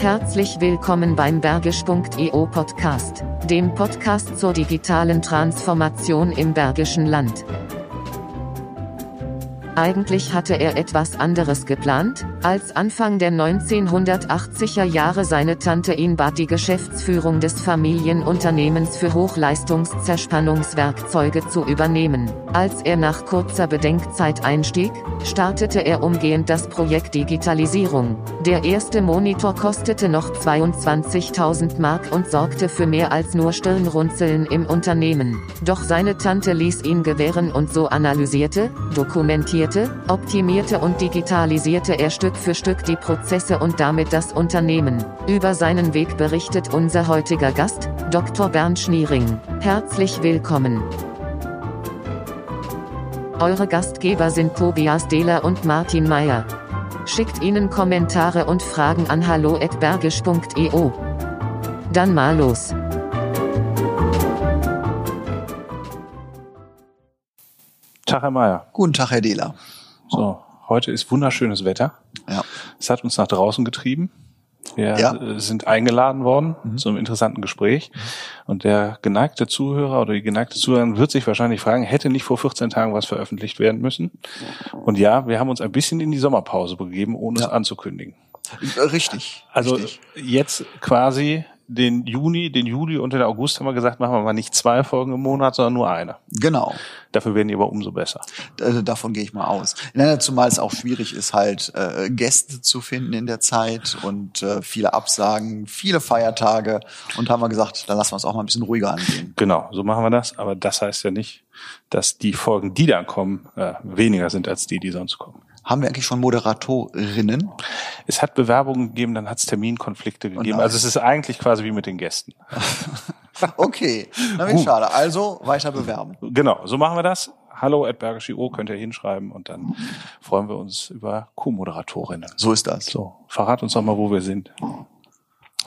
Herzlich willkommen beim Bergisch.eu Podcast, dem Podcast zur digitalen Transformation im Bergischen Land. Eigentlich hatte er etwas anderes geplant, als Anfang der 1980er Jahre seine Tante ihn bat die Geschäftsführung des Familienunternehmens für Hochleistungszerspannungswerkzeuge zu übernehmen. Als er nach kurzer Bedenkzeit einstieg, startete er umgehend das Projekt Digitalisierung. Der erste Monitor kostete noch 22.000 Mark und sorgte für mehr als nur Stirnrunzeln im Unternehmen. Doch seine Tante ließ ihn gewähren und so analysierte, dokumentierte, optimierte und digitalisierte er Stück für Stück die Prozesse und damit das Unternehmen. Über seinen Weg berichtet unser heutiger Gast, Dr. Bernd Schniering. Herzlich willkommen. Eure Gastgeber sind Tobias Dehler und Martin Meyer. Schickt ihnen Kommentare und Fragen an hallo@bergisch.eu. Dann mal los. Tag, Herr Meyer. Guten Tag, Herr Dehler. So, heute ist wunderschönes Wetter. Ja. Es hat uns nach draußen getrieben. Wir Ja. sind eingeladen worden Mhm. zu einem interessanten Gespräch. Und der geneigte Zuhörer oder die geneigte Zuhörerin wird sich wahrscheinlich fragen, hätte nicht vor 14 Tagen was veröffentlicht werden müssen? Und ja, wir haben uns ein bisschen in die Sommerpause begeben, ohne Ja. es anzukündigen. Äh, Richtig. Also richtig. jetzt quasi den Juni, den Juli und den August haben wir gesagt, machen wir mal nicht zwei Folgen im Monat, sondern nur eine. Genau. Dafür werden die aber umso besser. Äh, Davon gehe ich mal aus. Zumal es auch schwierig ist, halt äh, Gäste zu finden in der Zeit und äh, viele Absagen, viele Feiertage. Und haben wir gesagt, dann lassen wir es auch mal ein bisschen ruhiger angehen. Genau, so machen wir das. Aber das heißt ja nicht, dass die Folgen, die dann kommen, äh, weniger sind als die, die sonst kommen. Haben wir eigentlich schon Moderatorinnen? Es hat Bewerbungen gegeben, dann hat es Terminkonflikte gegeben. Also es ist eigentlich quasi wie mit den Gästen. Okay, na wie schade. Also weiter bewerben. Genau, so machen wir das. Hallo at könnt ihr hinschreiben und dann freuen wir uns über Co-Moderatorinnen. So ist das. So, verrat uns doch mal, wo wir sind.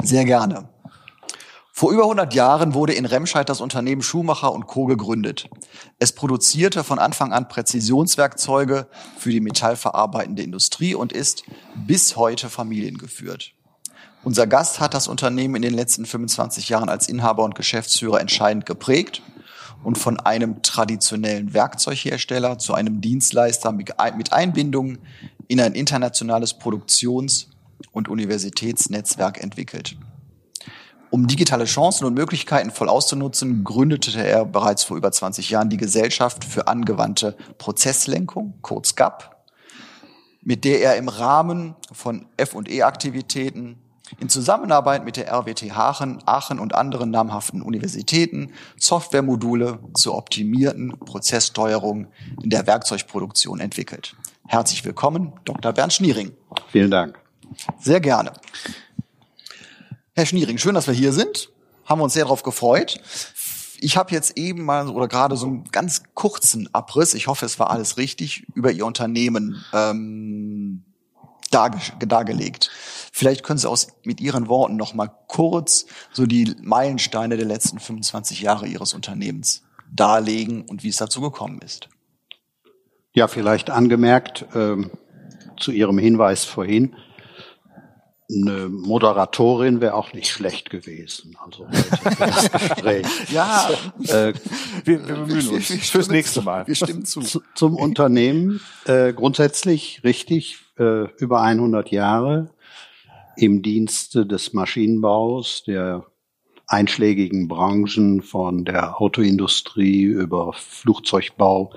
Sehr gerne. Vor über 100 Jahren wurde in Remscheid das Unternehmen Schumacher und Co. gegründet. Es produzierte von Anfang an Präzisionswerkzeuge für die metallverarbeitende Industrie und ist bis heute familiengeführt. Unser Gast hat das Unternehmen in den letzten 25 Jahren als Inhaber und Geschäftsführer entscheidend geprägt und von einem traditionellen Werkzeughersteller zu einem Dienstleister mit Ein- mit Einbindung in ein internationales Produktions- und Universitätsnetzwerk entwickelt. Um digitale Chancen und Möglichkeiten voll auszunutzen, gründete er bereits vor über 20 Jahren die Gesellschaft für angewandte Prozesslenkung, kurz GAP, mit der er im Rahmen von F&E-Aktivitäten in Zusammenarbeit mit der RWT Aachen, Aachen und anderen namhaften Universitäten Softwaremodule zur optimierten Prozesssteuerung in der Werkzeugproduktion entwickelt. Herzlich willkommen, Dr. Bernd Schniering. Vielen Dank. Sehr gerne. Herr Schniering, schön, dass wir hier sind. Haben wir uns sehr darauf gefreut. Ich habe jetzt eben mal oder gerade so einen ganz kurzen Abriss, ich hoffe, es war alles richtig, über Ihr Unternehmen ähm, darge dargelegt. Vielleicht können Sie aus mit Ihren Worten noch mal kurz so die Meilensteine der letzten 25 Jahre Ihres Unternehmens darlegen und wie es dazu gekommen ist. Ja, vielleicht angemerkt ähm, zu Ihrem Hinweis vorhin, eine Moderatorin wäre auch nicht schlecht gewesen. Also das Gespräch. Ja, Äh, Wir, wir bemühen uns wir fürs stimmen nächste. Mal. Wir stimmen zu. zu, zum Unternehmen äh, grundsätzlich richtig äh, über 100 Jahre im Dienste des Maschinenbaus, der einschlägigen Branchen von der Autoindustrie über Flugzeugbau,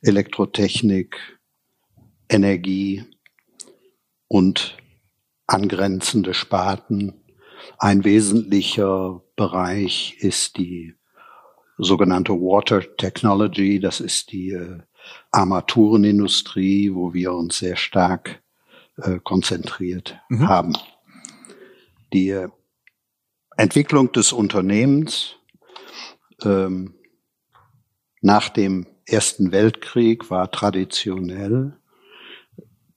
Elektrotechnik, Energie und angrenzende Sparten. Ein wesentlicher Bereich ist die sogenannte Water Technology. Das ist die äh, Armaturenindustrie, wo wir uns sehr stark äh, konzentriert Mhm. haben. Die äh, Entwicklung des Unternehmens ähm, nach dem Ersten Weltkrieg war traditionell.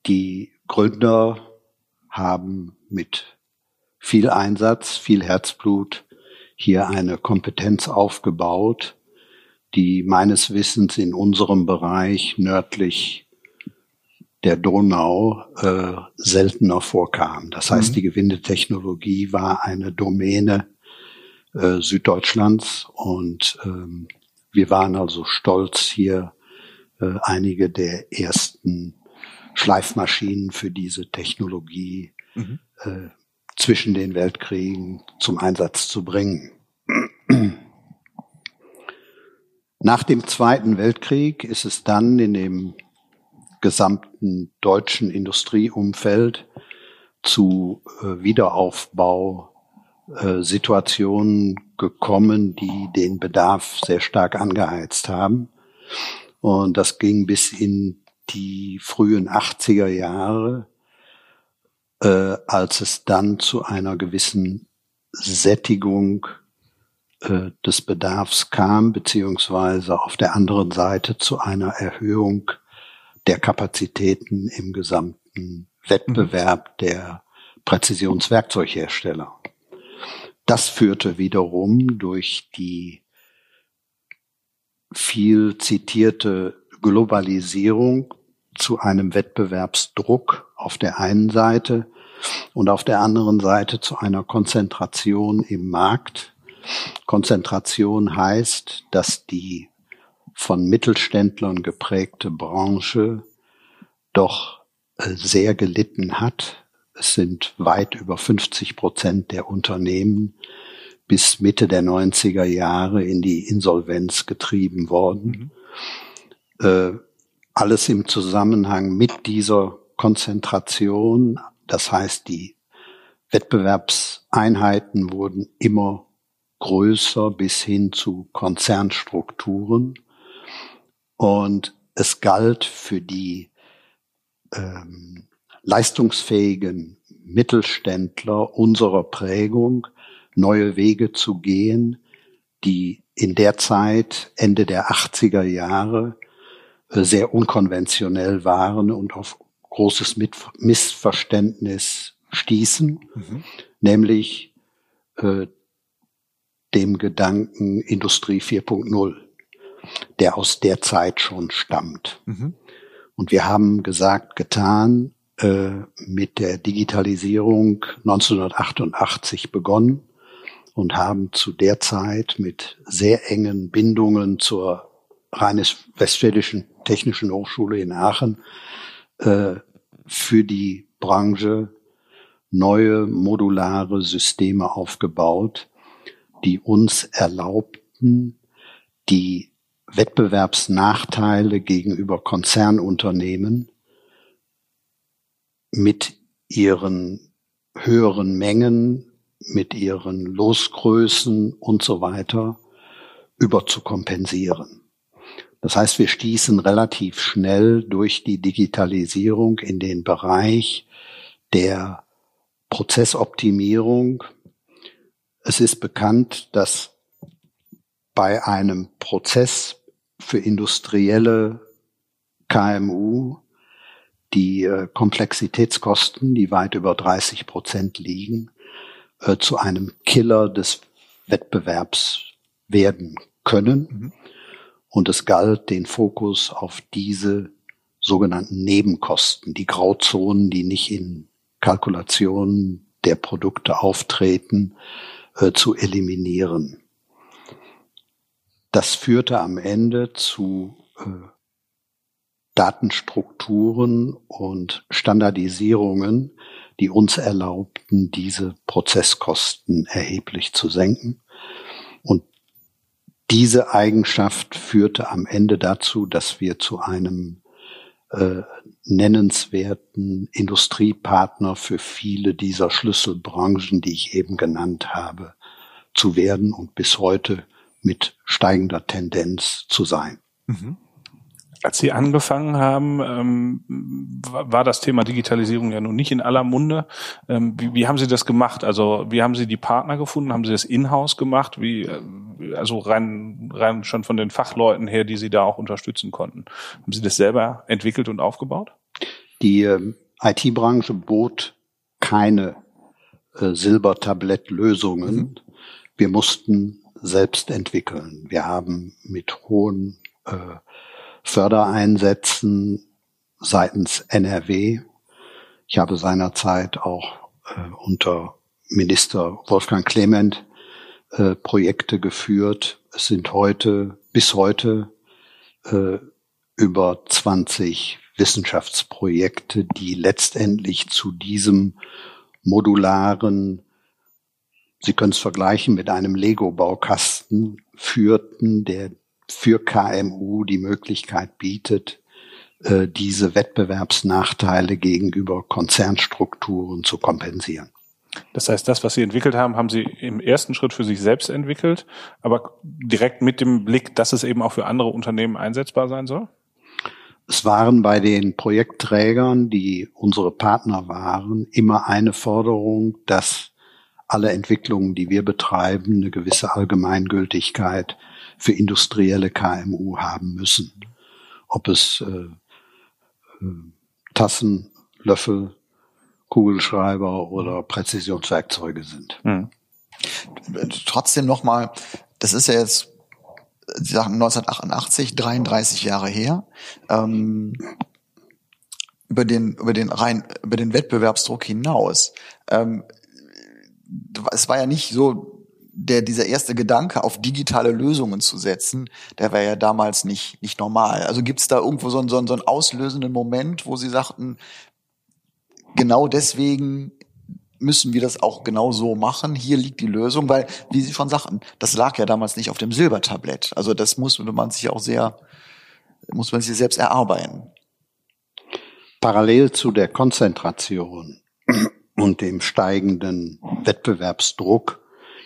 Die Gründer haben mit viel Einsatz, viel Herzblut hier eine Kompetenz aufgebaut, die meines Wissens in unserem Bereich nördlich der Donau äh, seltener vorkam. Das heißt, Mhm. die Gewindetechnologie war eine Domäne äh, Süddeutschlands und ähm, wir waren also stolz, hier äh, einige der ersten Schleifmaschinen für diese Technologie Mhm. äh, zwischen den Weltkriegen zum Einsatz zu bringen. Nach dem Zweiten Weltkrieg ist es dann in dem gesamten deutschen Industrieumfeld zu äh, Wiederaufbau äh, gekommen, die den Bedarf sehr stark angeheizt haben. Und das ging bis in die frühen 80er Jahre, äh, als es dann zu einer gewissen Sättigung äh, des Bedarfs kam, beziehungsweise auf der anderen Seite zu einer Erhöhung der Kapazitäten im gesamten Wettbewerb der Präzisionswerkzeughersteller. Das führte wiederum durch die viel zitierte Globalisierung zu einem Wettbewerbsdruck auf der einen Seite und auf der anderen Seite zu einer Konzentration im Markt. Konzentration heißt, dass die von Mittelständlern geprägte Branche doch äh, sehr gelitten hat. Es sind weit über 50 Prozent der Unternehmen bis Mitte der 90er Jahre in die Insolvenz getrieben worden. Äh, alles im Zusammenhang mit dieser Konzentration. Das heißt, die Wettbewerbseinheiten wurden immer größer bis hin zu Konzernstrukturen. Und es galt für die ähm, leistungsfähigen Mittelständler unserer Prägung, neue Wege zu gehen, die in der Zeit, Ende der 80er Jahre, sehr unkonventionell waren und auf großes Missverständnis stießen, nämlich äh, dem Gedanken Industrie 4.0, der aus der Zeit schon stammt. Und wir haben gesagt, getan, äh, mit der Digitalisierung 1988 begonnen und haben zu der Zeit mit sehr engen Bindungen zur Rheinisch-Westfälischen Technischen Hochschule in Aachen äh, für die Branche neue modulare Systeme aufgebaut, die uns erlaubten, die Wettbewerbsnachteile gegenüber Konzernunternehmen mit ihren höheren Mengen, mit ihren Losgrößen und so weiter überzukompensieren. Das heißt, wir stießen relativ schnell durch die Digitalisierung in den Bereich der Prozessoptimierung. Es ist bekannt, dass bei einem Prozess für industrielle KMU die äh, Komplexitätskosten, die weit über 30 Prozent liegen, äh, zu einem Killer des Wettbewerbs werden können. Und es galt, den Fokus auf diese sogenannten Nebenkosten, die Grauzonen, die nicht in Kalkulationen der Produkte auftreten, äh, zu eliminieren. Das führte am Ende zu äh, Datenstrukturen und Standardisierungen, die uns erlaubten, diese Prozesskosten erheblich zu senken. Diese Eigenschaft führte am Ende dazu, dass wir zu einem äh, nennenswerten Industriepartner für viele dieser Schlüsselbranchen, die ich eben genannt habe, zu werden und bis heute mit steigender Tendenz zu sein. Als Sie angefangen haben, ähm, war das Thema Digitalisierung ja nun nicht in aller Munde. Ähm, wie, wie haben Sie das gemacht? Also wie haben Sie die Partner gefunden? Haben Sie das in-house gemacht? Wie, äh, also rein, rein schon von den Fachleuten her, die Sie da auch unterstützen konnten. Haben Sie das selber entwickelt und aufgebaut? Die ähm, IT-Branche bot keine äh, Silbertablettlösungen. Wir mussten selbst entwickeln. Wir haben mit hohen äh, Fördereinsätzen seitens NRW. Ich habe seinerzeit auch äh, unter Minister Wolfgang Clement äh, Projekte geführt. Es sind heute, bis heute, äh, über 20 Wissenschaftsprojekte, die letztendlich zu diesem modularen, Sie können es vergleichen mit einem Lego-Baukasten, führten, der für KMU die Möglichkeit bietet, äh, diese Wettbewerbsnachteile gegenüber Konzernstrukturen zu kompensieren. Das heißt, das, was Sie entwickelt haben, haben Sie im ersten Schritt für sich selbst entwickelt, aber direkt mit dem Blick, dass es eben auch für andere Unternehmen einsetzbar sein soll? Es waren bei den Projektträgern, die unsere Partner waren, immer eine Forderung, dass alle Entwicklungen, die wir betreiben, eine gewisse Allgemeingültigkeit für industrielle KMU haben müssen. Ob es äh, äh, Tassen, Löffel, Kugelschreiber oder Präzisionswerkzeuge sind. Mhm. Trotzdem nochmal, das ist ja jetzt Sie sagen 1988, 33 Jahre her. Ähm, über den über den rein über den Wettbewerbsdruck hinaus. Ähm, es war ja nicht so der dieser erste Gedanke auf digitale Lösungen zu setzen, der war ja damals nicht nicht normal. Also gibt es da irgendwo so einen, so einen, so einen auslösenden Moment, wo Sie sagten, genau deswegen müssen wir das auch genau so machen. Hier liegt die Lösung, weil, wie Sie schon sagten, das lag ja damals nicht auf dem Silbertablett. Also das muss man sich auch sehr, muss man sich selbst erarbeiten. Parallel zu der Konzentration und dem steigenden Wettbewerbsdruck,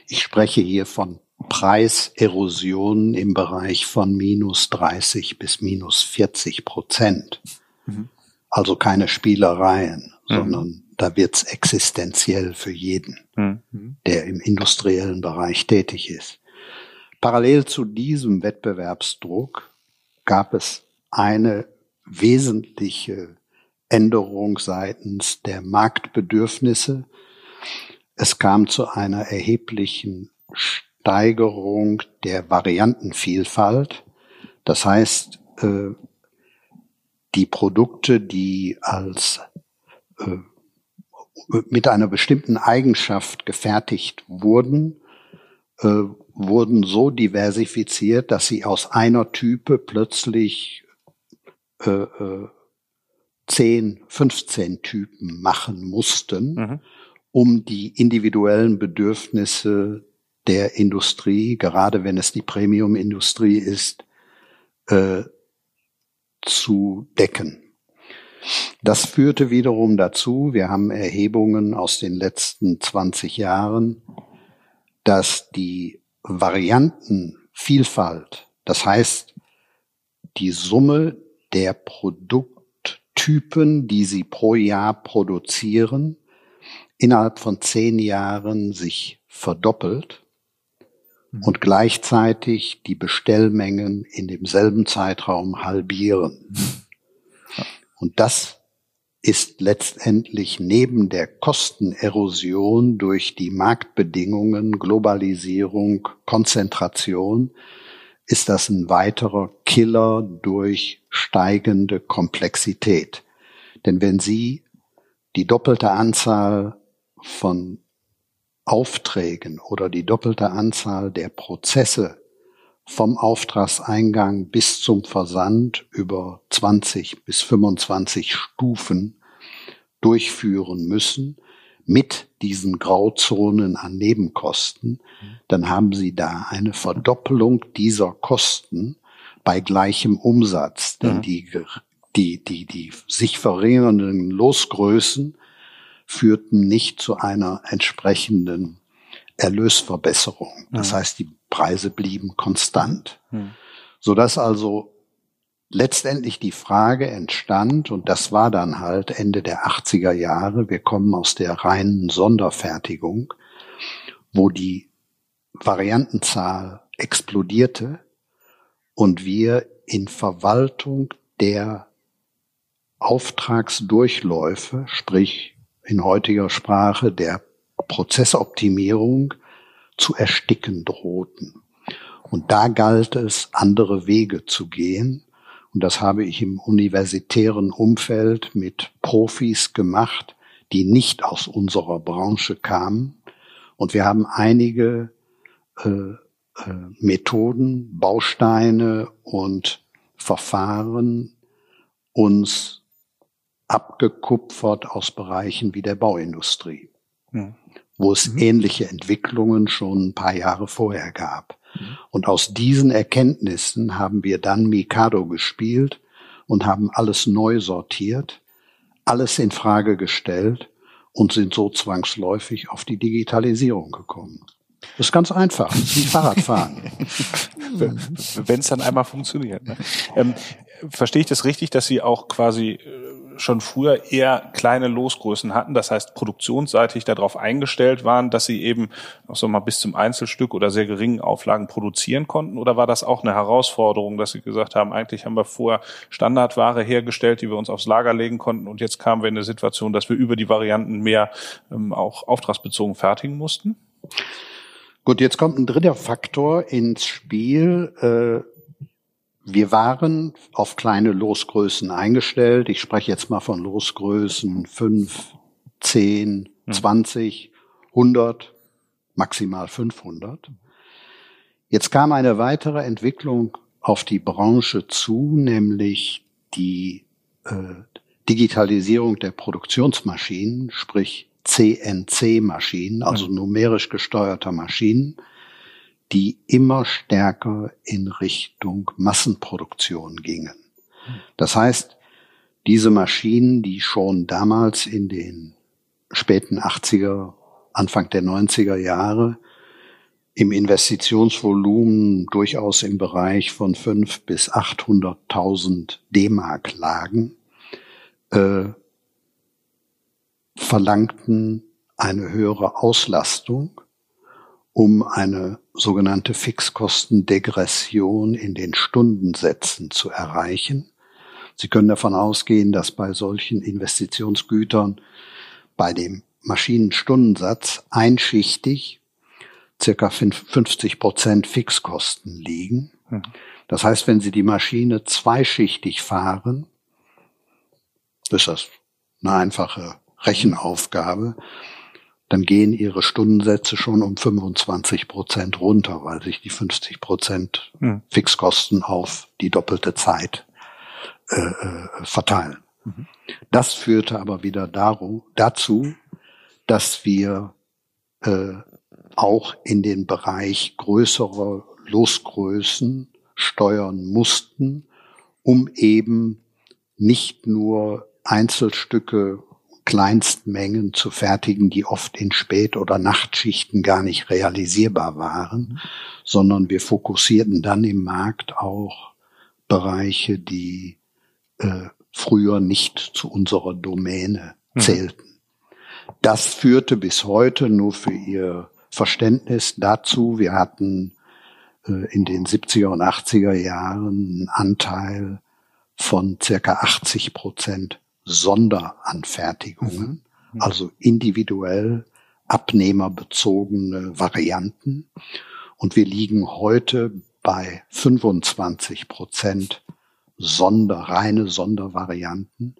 ich spreche hier von Preiserosionen im Bereich von minus 30 bis minus 40 Prozent. Mhm. Also keine Spielereien, mhm. sondern da wird's existenziell für jeden, mhm. der im industriellen Bereich tätig ist. Parallel zu diesem Wettbewerbsdruck gab es eine wesentliche Änderung seitens der Marktbedürfnisse. Es kam zu einer erheblichen Steigerung der Variantenvielfalt. Das heißt, äh, die Produkte, die als äh, mit einer bestimmten Eigenschaft gefertigt wurden, äh, wurden so diversifiziert, dass sie aus einer Type plötzlich äh, äh, 10, 15 Typen machen mussten, mhm. Um die individuellen Bedürfnisse der Industrie, gerade wenn es die Premium-Industrie ist, äh, zu decken. Das führte wiederum dazu, wir haben Erhebungen aus den letzten 20 Jahren, dass die Variantenvielfalt, das heißt die Summe der Produkttypen, die sie pro Jahr produzieren, innerhalb von zehn Jahren sich verdoppelt mhm. und gleichzeitig die Bestellmengen in demselben Zeitraum halbieren. Mhm. Und das ist letztendlich neben der Kostenerosion durch die Marktbedingungen, Globalisierung, Konzentration, ist das ein weiterer Killer durch steigende Komplexität. Denn wenn Sie die doppelte Anzahl von Aufträgen oder die doppelte Anzahl der Prozesse vom Auftragseingang bis zum Versand über 20 bis 25 Stufen durchführen müssen mit diesen Grauzonen an Nebenkosten, dann haben Sie da eine Verdoppelung dieser Kosten bei gleichem Umsatz. Denn mhm. die, die, die, die sich verringernden Losgrößen führten nicht zu einer entsprechenden Erlösverbesserung. Das mhm. heißt, die Preise blieben konstant. Mhm. Sodass also letztendlich die Frage entstand, und das war dann halt Ende der 80er Jahre, wir kommen aus der reinen Sonderfertigung, wo die Variantenzahl explodierte und wir in Verwaltung der Auftragsdurchläufe, sprich in heutiger Sprache der Prozessoptimierung zu ersticken drohten. Und da galt es, andere Wege zu gehen. Und das habe ich im universitären Umfeld mit Profis gemacht, die nicht aus unserer Branche kamen. Und wir haben einige äh, äh, Methoden, Bausteine und Verfahren uns abgekupfert aus Bereichen wie der Bauindustrie, ja. wo es mhm. ähnliche Entwicklungen schon ein paar Jahre vorher gab. Mhm. Und aus diesen Erkenntnissen haben wir dann Mikado gespielt und haben alles neu sortiert, alles in Frage gestellt und sind so zwangsläufig auf die Digitalisierung gekommen. Das ist ganz einfach, das ist wie Fahrradfahren. Wenn es dann einmal funktioniert. Ne? Ähm, verstehe ich das richtig, dass Sie auch quasi äh, schon früher eher kleine Losgrößen hatten, das heißt produktionsseitig darauf eingestellt waren, dass sie eben auch so mal bis zum Einzelstück oder sehr geringen Auflagen produzieren konnten? Oder war das auch eine Herausforderung, dass sie gesagt haben, eigentlich haben wir vorher Standardware hergestellt, die wir uns aufs Lager legen konnten und jetzt kamen wir in eine Situation, dass wir über die Varianten mehr ähm, auch auftragsbezogen fertigen mussten? Gut, jetzt kommt ein dritter Faktor ins Spiel. Äh wir waren auf kleine Losgrößen eingestellt. Ich spreche jetzt mal von Losgrößen 5, 10, 20, 100, maximal 500. Jetzt kam eine weitere Entwicklung auf die Branche zu, nämlich die äh, Digitalisierung der Produktionsmaschinen, sprich CNC-Maschinen, also numerisch gesteuerter Maschinen die immer stärker in Richtung Massenproduktion gingen. Das heißt, diese Maschinen, die schon damals in den späten 80er, Anfang der 90er Jahre im Investitionsvolumen durchaus im Bereich von 5 bis 800.000 D-Mark lagen, äh, verlangten eine höhere Auslastung um eine sogenannte Fixkostendegression in den Stundensätzen zu erreichen. Sie können davon ausgehen, dass bei solchen Investitionsgütern bei dem Maschinenstundensatz einschichtig circa 50 Prozent Fixkosten liegen. Hm. Das heißt, wenn Sie die Maschine zweischichtig fahren, ist das eine einfache Rechenaufgabe, dann gehen ihre Stundensätze schon um 25 Prozent runter, weil sich die 50 Prozent mhm. Fixkosten auf die doppelte Zeit äh, äh, verteilen. Mhm. Das führte aber wieder darum, dazu, dass wir äh, auch in den Bereich größerer Losgrößen steuern mussten, um eben nicht nur Einzelstücke Kleinstmengen zu fertigen, die oft in Spät- oder Nachtschichten gar nicht realisierbar waren, sondern wir fokussierten dann im Markt auch Bereiche, die äh, früher nicht zu unserer Domäne mhm. zählten. Mhm. Das führte bis heute nur für Ihr Verständnis dazu, wir hatten äh, in den 70er und 80er Jahren einen Anteil von circa 80 Prozent Sonderanfertigungen, mhm. also individuell abnehmerbezogene Varianten. Und wir liegen heute bei 25 Prozent Sonder, reine Sondervarianten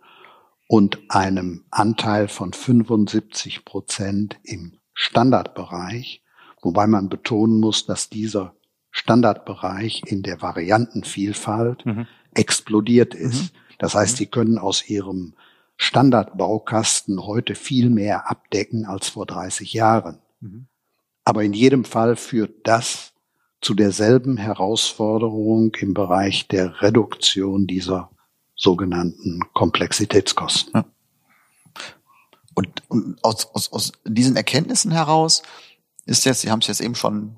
und einem Anteil von 75 Prozent im Standardbereich, wobei man betonen muss, dass dieser Standardbereich in der Variantenvielfalt mhm. explodiert ist. Mhm. Das heißt, sie können aus ihrem Standardbaukasten heute viel mehr abdecken als vor 30 Jahren. Mhm. Aber in jedem Fall führt das zu derselben Herausforderung im Bereich der Reduktion dieser sogenannten Komplexitätskosten. Ja. Und, und aus, aus, aus diesen Erkenntnissen heraus ist jetzt, Sie haben es jetzt eben schon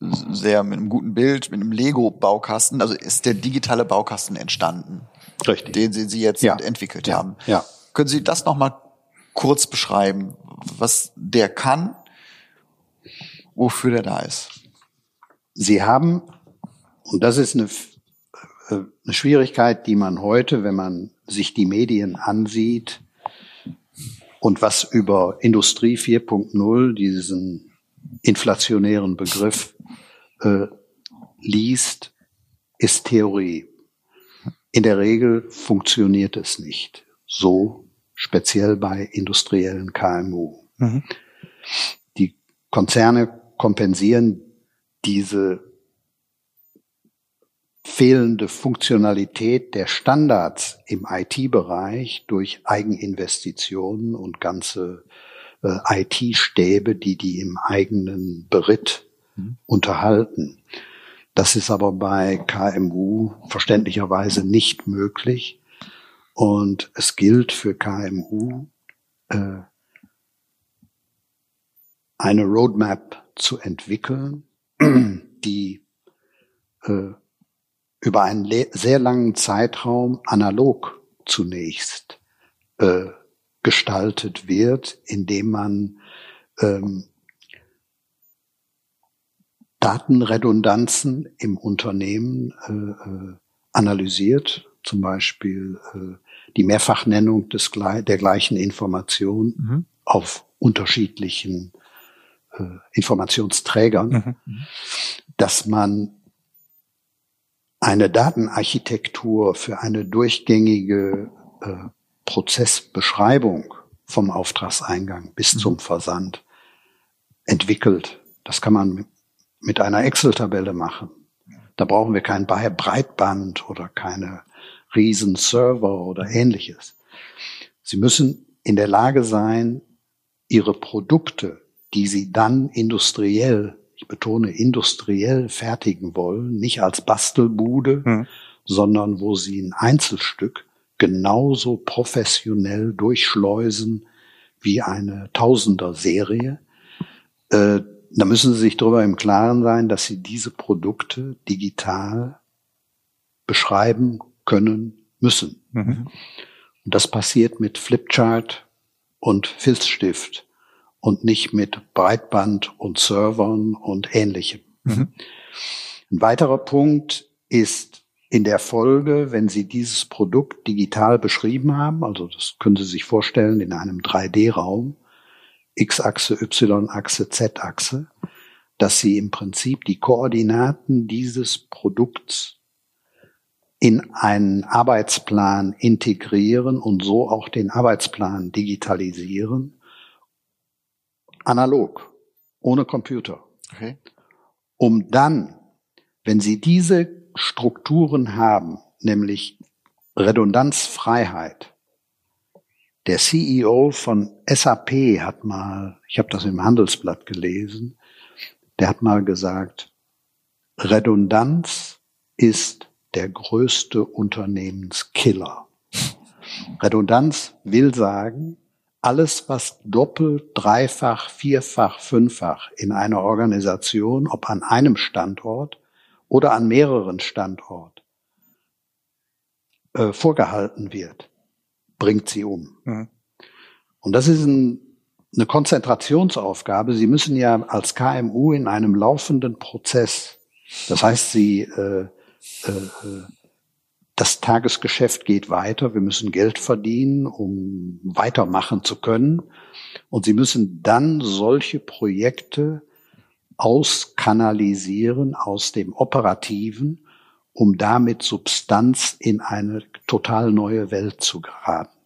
sehr mit einem guten Bild, mit einem Lego-Baukasten, also ist der digitale Baukasten entstanden. Richtig. Den Sie, Sie jetzt ja. entwickelt ja. haben. Ja. Können Sie das nochmal kurz beschreiben, was der kann, wofür der da ist? Sie haben, und das ist eine, äh, eine Schwierigkeit, die man heute, wenn man sich die Medien ansieht und was über Industrie 4.0, diesen inflationären Begriff, äh, liest, ist Theorie. In der Regel funktioniert es nicht so, speziell bei industriellen KMU. Mhm. Die Konzerne kompensieren diese fehlende Funktionalität der Standards im IT-Bereich durch Eigeninvestitionen und ganze äh, IT-Stäbe, die die im eigenen Beritt mhm. unterhalten. Das ist aber bei KMU verständlicherweise nicht möglich. Und es gilt für KMU, äh, eine Roadmap zu entwickeln, die äh, über einen sehr langen Zeitraum analog zunächst äh, gestaltet wird, indem man ähm, Datenredundanzen im Unternehmen äh, äh, analysiert, zum Beispiel äh, die Mehrfachnennung des, der gleichen Information mhm. auf unterschiedlichen äh, Informationsträgern, mhm. mhm. dass man eine Datenarchitektur für eine durchgängige äh, Prozessbeschreibung vom Auftragseingang bis mhm. zum Versand entwickelt. Das kann man mit einer Excel-Tabelle machen. Da brauchen wir kein Breitband oder keine riesen Server oder ähnliches. Sie müssen in der Lage sein, ihre Produkte, die sie dann industriell, ich betone industriell fertigen wollen, nicht als Bastelbude, hm. sondern wo sie ein Einzelstück genauso professionell durchschleusen wie eine Tausender-Serie. Äh, da müssen Sie sich darüber im Klaren sein, dass Sie diese Produkte digital beschreiben können müssen. Mhm. Und das passiert mit Flipchart und Filzstift und nicht mit Breitband und Servern und ähnlichem. Mhm. Ein weiterer Punkt ist in der Folge, wenn Sie dieses Produkt digital beschrieben haben, also das können Sie sich vorstellen in einem 3D-Raum, X-Achse, Y-Achse, Z-Achse, dass Sie im Prinzip die Koordinaten dieses Produkts in einen Arbeitsplan integrieren und so auch den Arbeitsplan digitalisieren, analog, ohne Computer. Okay. Um dann, wenn Sie diese Strukturen haben, nämlich Redundanzfreiheit, der CEO von SAP hat mal, ich habe das im Handelsblatt gelesen, der hat mal gesagt, Redundanz ist der größte Unternehmenskiller. Redundanz will sagen, alles, was doppelt, dreifach, vierfach, fünffach in einer Organisation, ob an einem Standort oder an mehreren Standorten, äh, vorgehalten wird, bringt sie um. Mhm. Und das ist ein, eine Konzentrationsaufgabe. Sie müssen ja als KMU in einem laufenden Prozess, das heißt, Sie äh, äh, äh, das Tagesgeschäft geht weiter, wir müssen Geld verdienen, um weitermachen zu können. Und sie müssen dann solche Projekte auskanalisieren aus dem Operativen, um damit Substanz in eine total neue Welt zu geraten.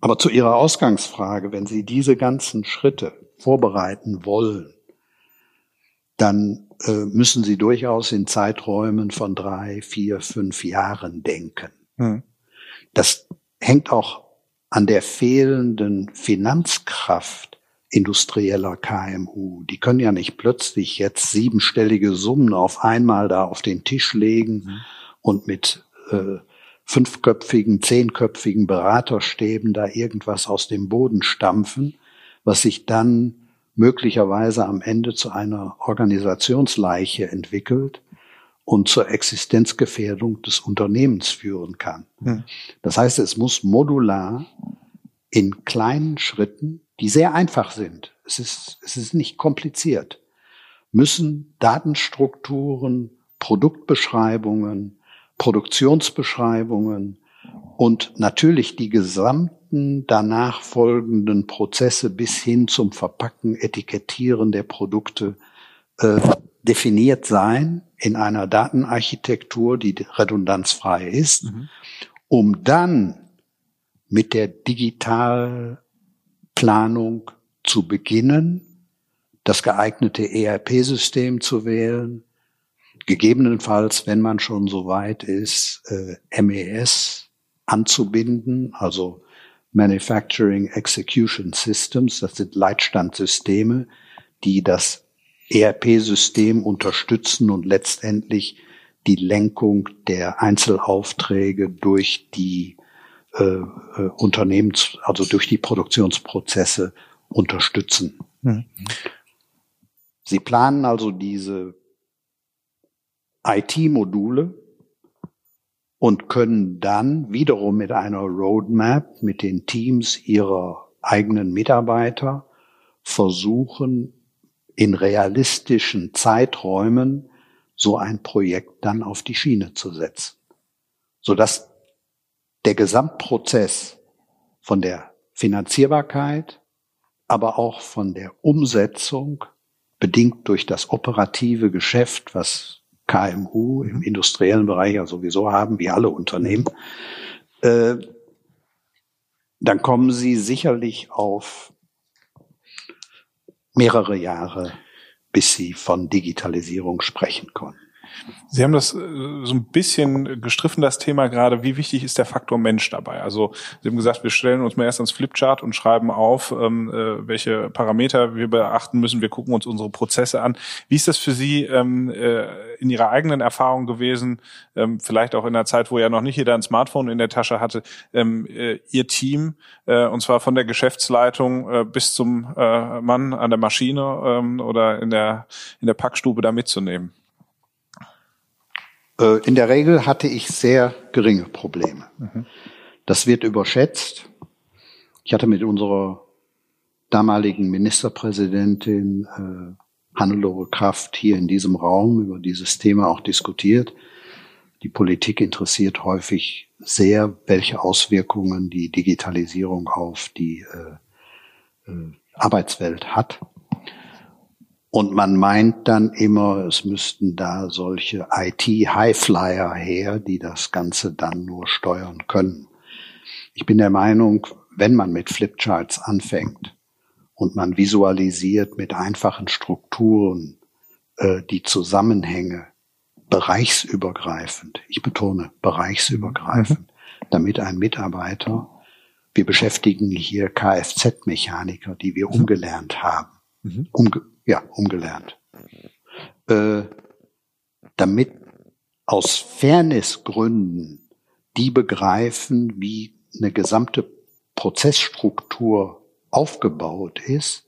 Aber zu Ihrer Ausgangsfrage, wenn Sie diese ganzen Schritte vorbereiten wollen, dann äh, müssen sie durchaus in Zeiträumen von drei, vier, fünf Jahren denken. Mhm. Das hängt auch an der fehlenden Finanzkraft industrieller KMU. Die können ja nicht plötzlich jetzt siebenstellige Summen auf einmal da auf den Tisch legen mhm. und mit äh, fünfköpfigen, zehnköpfigen Beraterstäben da irgendwas aus dem Boden stampfen, was sich dann möglicherweise am Ende zu einer Organisationsleiche entwickelt und zur Existenzgefährdung des Unternehmens führen kann. Hm. Das heißt, es muss modular in kleinen Schritten, die sehr einfach sind, es ist, es ist nicht kompliziert, müssen Datenstrukturen, Produktbeschreibungen, Produktionsbeschreibungen und natürlich die gesamte gesamten danach folgenden Prozesse bis hin zum Verpacken, Etikettieren der Produkte äh, definiert sein in einer Datenarchitektur, die redundanzfrei ist, mhm. um dann mit der Digitalplanung zu beginnen, das geeignete ERP-System zu wählen, gegebenenfalls, wenn man schon so weit ist, äh, MES anzubinden, also Manufacturing Execution Systems, das sind Leitstandsysteme, die das ERP-System unterstützen und letztendlich die Lenkung der Einzelaufträge durch die äh, äh, Unternehmens, also durch die Produktionsprozesse unterstützen. Mhm. Sie planen also diese IT-Module und können dann wiederum mit einer Roadmap mit den Teams ihrer eigenen Mitarbeiter versuchen, in realistischen Zeiträumen so ein Projekt dann auf die Schiene zu setzen, sodass der Gesamtprozess von der Finanzierbarkeit, aber auch von der Umsetzung, bedingt durch das operative Geschäft, was KMU im industriellen Bereich ja sowieso haben, wie alle Unternehmen, äh, dann kommen Sie sicherlich auf mehrere Jahre, bis Sie von Digitalisierung sprechen können. Sie haben das äh, so ein bisschen gestriffen, das Thema gerade. Wie wichtig ist der Faktor Mensch dabei? Also Sie haben gesagt, wir stellen uns mal erst ans Flipchart und schreiben auf, ähm, äh, welche Parameter wir beachten müssen. Wir gucken uns unsere Prozesse an. Wie ist das für Sie ähm, äh, in Ihrer eigenen Erfahrung gewesen? Ähm, vielleicht auch in der Zeit, wo ja noch nicht jeder ein Smartphone in der Tasche hatte. Ähm, äh, Ihr Team, äh, und zwar von der Geschäftsleitung äh, bis zum äh, Mann an der Maschine ähm, oder in der in der Packstube da mitzunehmen. Äh, in der Regel hatte ich sehr geringe Probleme. Das wird überschätzt. Ich hatte mit unserer damaligen Ministerpräsidentin äh, Hannelore Kraft hier in diesem Raum über dieses Thema auch diskutiert. Die Politik interessiert häufig sehr, welche Auswirkungen die Digitalisierung auf die äh, äh, Arbeitswelt hat. Und man meint dann immer, es müssten da solche IT-Highflyer her, die das Ganze dann nur steuern können. Ich bin der Meinung, wenn man mit Flipcharts anfängt und man visualisiert mit einfachen Strukturen äh, die Zusammenhänge bereichsübergreifend, ich betone bereichsübergreifend, mhm. damit ein Mitarbeiter, wir beschäftigen hier Kfz-Mechaniker, die wir mhm. umgelernt haben, mhm. umge ja, umgelernt. Äh, damit aus Fairnessgründen die begreifen, wie eine gesamte Prozessstruktur aufgebaut ist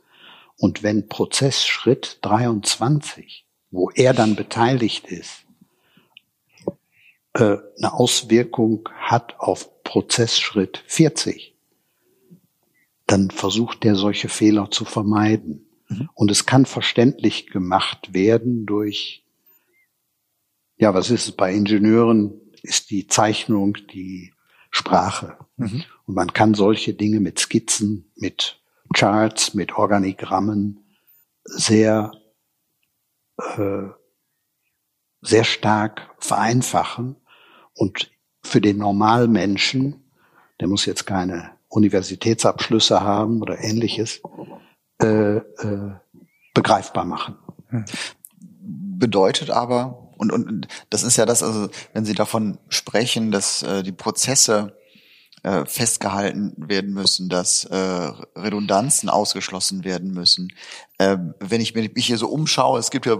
und wenn Prozessschritt 23, wo er dann beteiligt ist, äh, eine Auswirkung hat auf Prozessschritt 40, dann versucht er solche Fehler zu vermeiden. Mhm. Und es kann verständlich gemacht werden durch, ja, was ist es bei Ingenieuren, ist die Zeichnung, die Sprache. Mhm. Und man kann solche Dinge mit Skizzen, mit Charts, mit Organigrammen sehr, äh, sehr stark vereinfachen. Und für den Normalmenschen, der muss jetzt keine Universitätsabschlüsse haben oder ähnliches, äh, äh, begreifbar machen. Hm. Bedeutet aber, und, und das ist ja das, also wenn Sie davon sprechen, dass äh, die Prozesse äh, festgehalten werden müssen, dass äh, Redundanzen ausgeschlossen werden müssen. Äh, wenn ich mich hier so umschaue, es gibt ja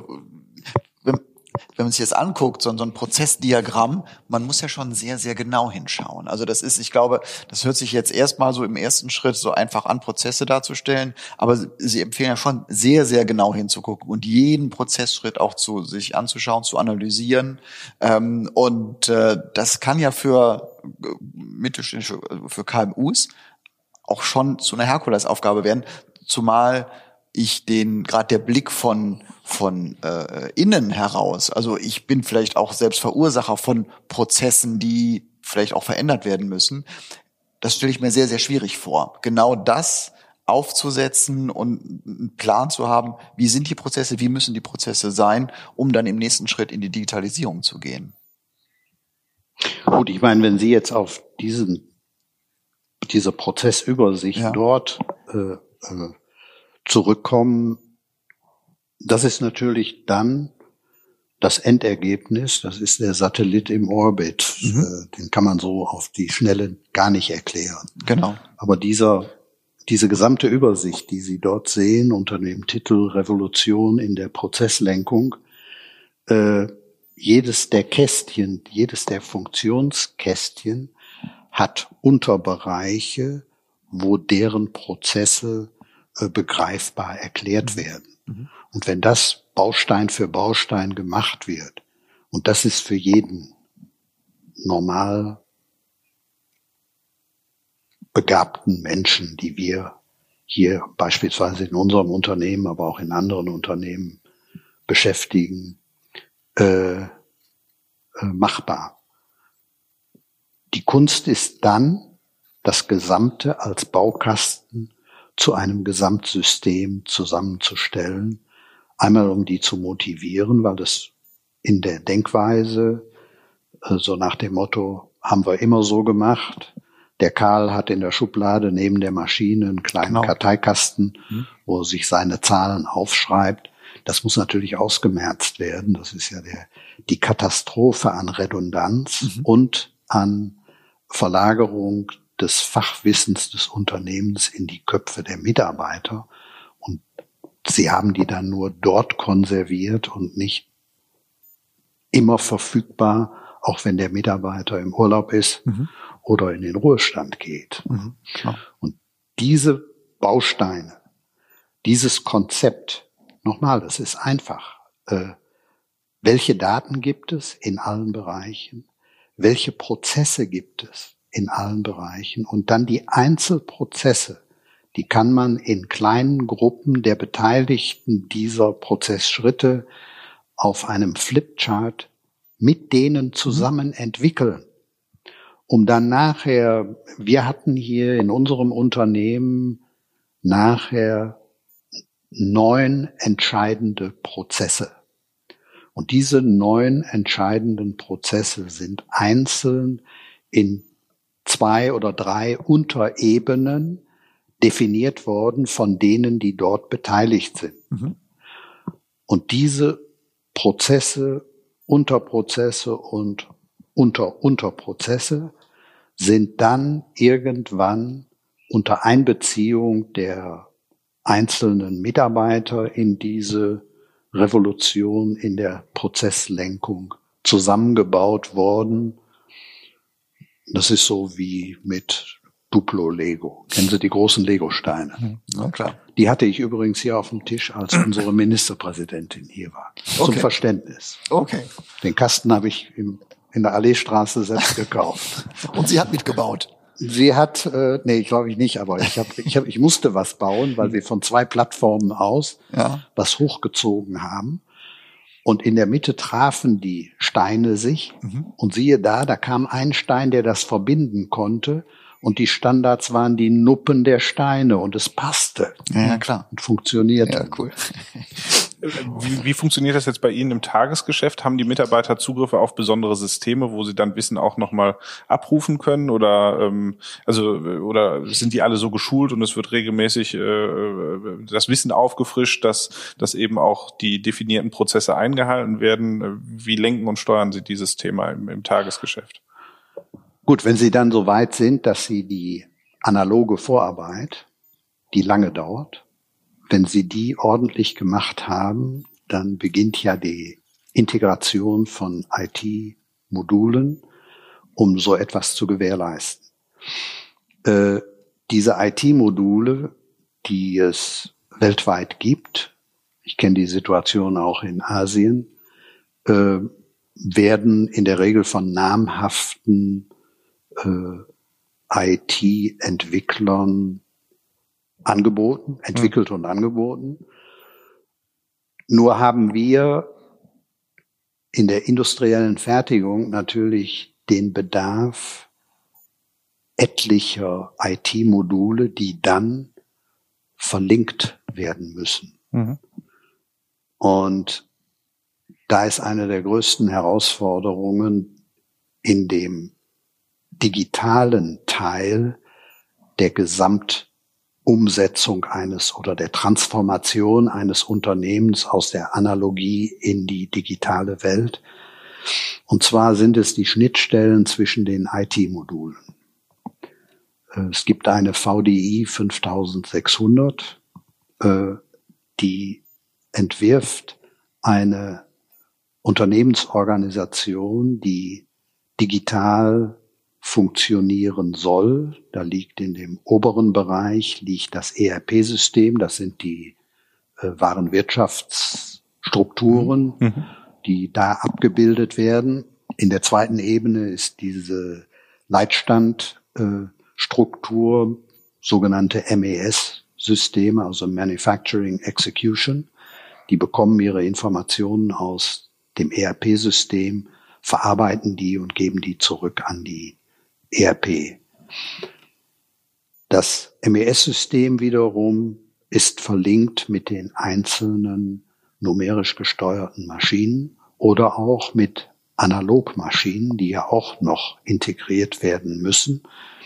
wenn man sich das anguckt, so, so ein Prozessdiagramm, man muss ja schon sehr, sehr genau hinschauen. Also das ist, ich glaube, das hört sich jetzt erstmal so im ersten Schritt so einfach an, Prozesse darzustellen, aber Sie empfehlen ja schon sehr, sehr genau hinzugucken und jeden Prozessschritt auch zu sich anzuschauen, zu analysieren. Ähm, und äh, das kann ja für mittelständische, für KMUs auch schon zu einer Herkulesaufgabe werden, zumal ich den gerade der Blick von von äh, innen heraus, also ich bin vielleicht auch selbst Verursacher von Prozessen, die vielleicht auch verändert werden müssen. Das stelle ich mir sehr sehr schwierig vor. Genau das aufzusetzen und einen Plan zu haben, wie sind die Prozesse, wie müssen die Prozesse sein, um dann im nächsten Schritt in die Digitalisierung zu gehen. Gut, ich meine, wenn Sie jetzt auf diesen diese Prozessübersicht ja. dort äh, äh, zurückkommen, das ist natürlich dann das Endergebnis, das ist der Satellit im Orbit. Mhm. Äh, den kann man so auf die Schnelle gar nicht erklären. Genau. Aber dieser, diese gesamte Übersicht, die Sie dort sehen unter dem Titel Revolution in der Prozesslenkung, äh, jedes der Kästchen, jedes der Funktionskästchen hat Unterbereiche, wo deren Prozesse äh, begreifbar erklärt mhm. werden. Mhm. Und wenn das Baustein für Baustein gemacht wird, und das ist für jeden normal begabten Menschen, die wir hier beispielsweise in unserem Unternehmen, aber auch in anderen Unternehmen beschäftigen, äh, äh, machbar. Die Kunst ist dann, das Gesamte als Baukasten zu einem Gesamtsystem zusammenzustellen. Einmal um die zu motivieren, weil das in der Denkweise so also nach dem Motto, haben wir immer so gemacht. Der Karl hat in der Schublade neben der Maschine einen kleinen genau. Karteikasten, mhm. wo er sich seine Zahlen aufschreibt. Das muss natürlich ausgemerzt werden. Das ist ja der, die Katastrophe an Redundanz mhm. und an Verlagerung des Fachwissens des Unternehmens in die Köpfe der Mitarbeiter. Und sie haben die dann nur dort konserviert und nicht immer verfügbar, auch wenn der Mitarbeiter im Urlaub ist mhm. oder in den Ruhestand geht. Mhm, und diese Bausteine, dieses Konzept, nochmal, das ist einfach. Äh, welche Daten gibt es in allen Bereichen? Welche Prozesse gibt es? In allen Bereichen. Und dann die Einzelprozesse, die kann man in kleinen Gruppen der Beteiligten dieser Prozessschritte auf einem Flipchart mit denen zusammen entwickeln, um dann nachher, wir hatten hier in unserem Unternehmen nachher neun entscheidende Prozesse. Und diese neun entscheidenden Prozesse sind einzeln in zwei oder drei Unterebenen definiert worden von denen, die dort beteiligt sind. Mhm. Und diese Prozesse, Unterprozesse und Unter-Unterprozesse sind dann irgendwann unter Einbeziehung der einzelnen Mitarbeiter in diese Revolution in der Prozesslenkung zusammengebaut worden das ist so wie mit Duplo Lego. Kennen Sie die großen Lego-Steine? Mhm. Ja, klar. Die hatte ich übrigens hier auf dem Tisch, als unsere Ministerpräsidentin hier war. Zum okay. Verständnis. Okay. Den Kasten habe ich im, in der Alleestraße selbst gekauft. Und sie hat mitgebaut. Sie hat, äh, nee, glaube ich nicht, aber ich, hab, ich, hab, ich musste was bauen, weil wir von zwei Plattformen aus ja. was hochgezogen haben. Und in der Mitte trafen die Steine sich. Mhm. Und siehe da, da kam ein Stein, der das verbinden konnte. Und die Standards waren die Nuppen der Steine und es passte. Ja, klar. Und funktionierte. Ja, cool. Wie, wie funktioniert das jetzt bei Ihnen im Tagesgeschäft? Haben die Mitarbeiter Zugriffe auf besondere Systeme, wo sie dann Wissen auch nochmal abrufen können? Oder ähm, also oder sind die alle so geschult und es wird regelmäßig äh, das Wissen aufgefrischt, dass, dass eben auch die definierten Prozesse eingehalten werden? Wie lenken und steuern Sie dieses Thema im, im Tagesgeschäft? Gut, wenn Sie dann so weit sind, dass Sie die analoge Vorarbeit, die lange dauert, wenn Sie die ordentlich gemacht haben, dann beginnt ja die Integration von IT-Modulen, um so etwas zu gewährleisten. Äh, diese IT-Module, die es weltweit gibt, ich kenne die Situation auch in Asien, äh, werden in der Regel von namhaften äh, IT-Entwicklern angeboten, entwickelt mhm. und angeboten. Nur haben wir in der industriellen Fertigung natürlich den Bedarf etlicher IT-Module, die dann verlinkt werden müssen. Mhm. Und da ist eine der größten Herausforderungen in dem digitalen Teil der Gesamtumsetzung eines oder der Transformation eines Unternehmens aus der Analogie in die digitale Welt. Und zwar sind es die Schnittstellen zwischen den IT-Modulen. Äh, es gibt eine VDI 5600, äh, die entwirft eine Unternehmensorganisation, die digital funktionieren soll. Da liegt in dem oberen Bereich liegt das ERP-System. Das sind die äh, wahren Wirtschaftsstrukturen, mhm. mhm. die da abgebildet werden. In der zweiten Ebene ist diese Leitstandstruktur, äh, sogenannte MES-Systeme, also Manufacturing Execution. Die bekommen ihre Informationen aus dem ERP-System, verarbeiten die und geben die zurück an die ERP. Das MES-System wiederum ist verlinkt mit den einzelnen numerisch gesteuerten Maschinen oder auch mit Analogmaschinen, die ja auch noch integriert werden müssen.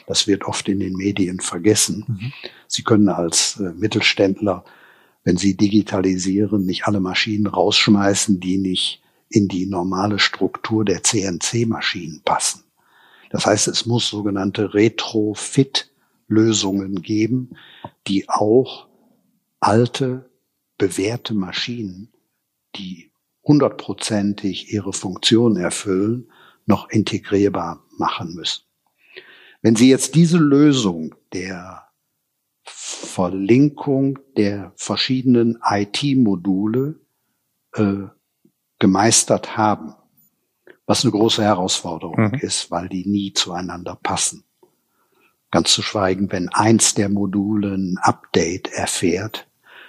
Das wird oft in den Medien vergessen. Mhm. Sie können als äh, Mittelständler, wenn Sie digitalisieren, nicht alle Maschinen rausschmeißen, die nicht in die normale Struktur der CNC-Maschinen passen. Das heißt, es muss sogenannte Retrofit-Lösungen geben, die auch alte, bewährte Maschinen, die hundertprozentig ihre Funktion erfüllen, noch integrierbar machen müssen. Wenn Sie jetzt diese Lösung der Verlinkung der verschiedenen IT-Module äh, gemeistert haben, was eine große Herausforderung mhm. ist, weil die nie zueinander passen. Ganz zu schweigen, wenn eins der Module ein Update erfährt,